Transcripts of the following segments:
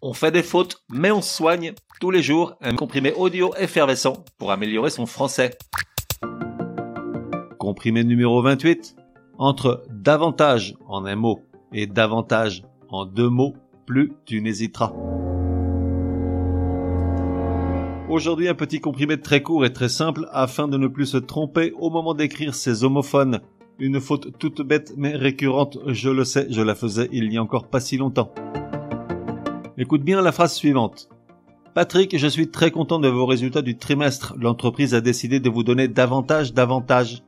On fait des fautes, mais on soigne tous les jours un comprimé audio effervescent pour améliorer son français. Comprimé numéro 28. Entre davantage en un mot et davantage en deux mots, plus tu n'hésiteras. Aujourd'hui, un petit comprimé très court et très simple afin de ne plus se tromper au moment d'écrire ces homophones. Une faute toute bête mais récurrente, je le sais, je la faisais il n'y a encore pas si longtemps. Écoute bien la phrase suivante. Patrick, je suis très content de vos résultats du trimestre. L'entreprise a décidé de vous donner davantage d'avantages.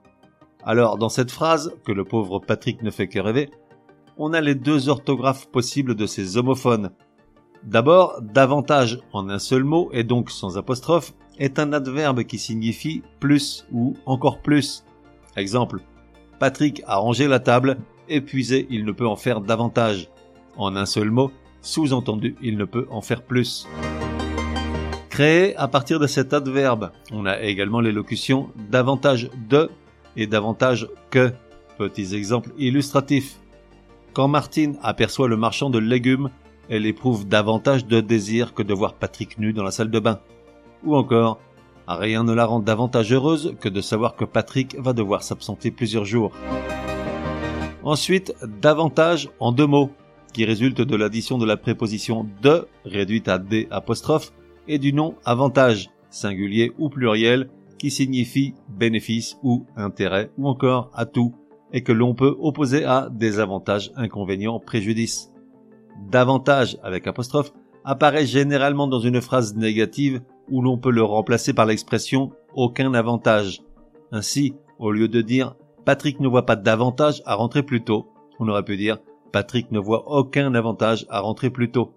Alors, dans cette phrase, que le pauvre Patrick ne fait que rêver, on a les deux orthographes possibles de ces homophones. D'abord, davantage en un seul mot et donc sans apostrophe est un adverbe qui signifie plus ou encore plus. Exemple. Patrick a rangé la table, épuisé, il ne peut en faire davantage. En un seul mot, sous-entendu, il ne peut en faire plus. Créé à partir de cet adverbe, on a également l'élocution davantage de et davantage que. Petits exemples illustratifs. Quand Martine aperçoit le marchand de légumes, elle éprouve davantage de désir que de voir Patrick nu dans la salle de bain. Ou encore, rien ne la rend davantage heureuse que de savoir que Patrick va devoir s'absenter plusieurs jours. Ensuite, davantage en deux mots qui résulte de l'addition de la préposition de, réduite à d apostrophe, et du nom avantage, singulier ou pluriel, qui signifie bénéfice ou intérêt ou encore atout, et que l'on peut opposer à désavantage, inconvénient, préjudice. Davantage avec apostrophe apparaît généralement dans une phrase négative où l'on peut le remplacer par l'expression aucun avantage. Ainsi, au lieu de dire Patrick ne voit pas d'avantage à rentrer plus tôt, on aurait pu dire Patrick ne voit aucun avantage à rentrer plus tôt.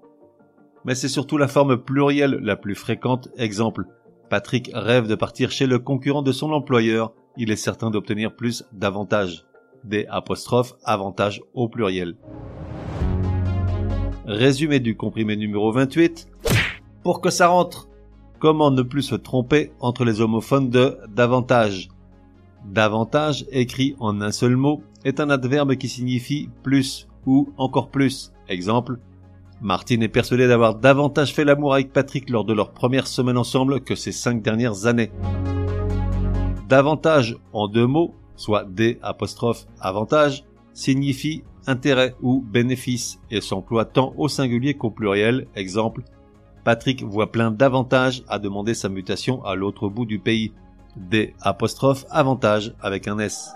Mais c'est surtout la forme plurielle la plus fréquente. Exemple, Patrick rêve de partir chez le concurrent de son employeur. Il est certain d'obtenir plus d'avantages. Des apostrophes avantages au pluriel. Résumé du comprimé numéro 28. Pour que ça rentre. Comment ne plus se tromper entre les homophones de davantage? Davantage, écrit en un seul mot, est un adverbe qui signifie plus ou encore plus. Exemple, Martine est persuadée d'avoir davantage fait l'amour avec Patrick lors de leur première semaine ensemble que ces cinq dernières années. Davantage en deux mots, soit D apostrophe avantage, signifie intérêt ou bénéfice et s'emploie tant au singulier qu'au pluriel. Exemple, Patrick voit plein d'avantages à demander sa mutation à l'autre bout du pays. D apostrophe avantage avec un S.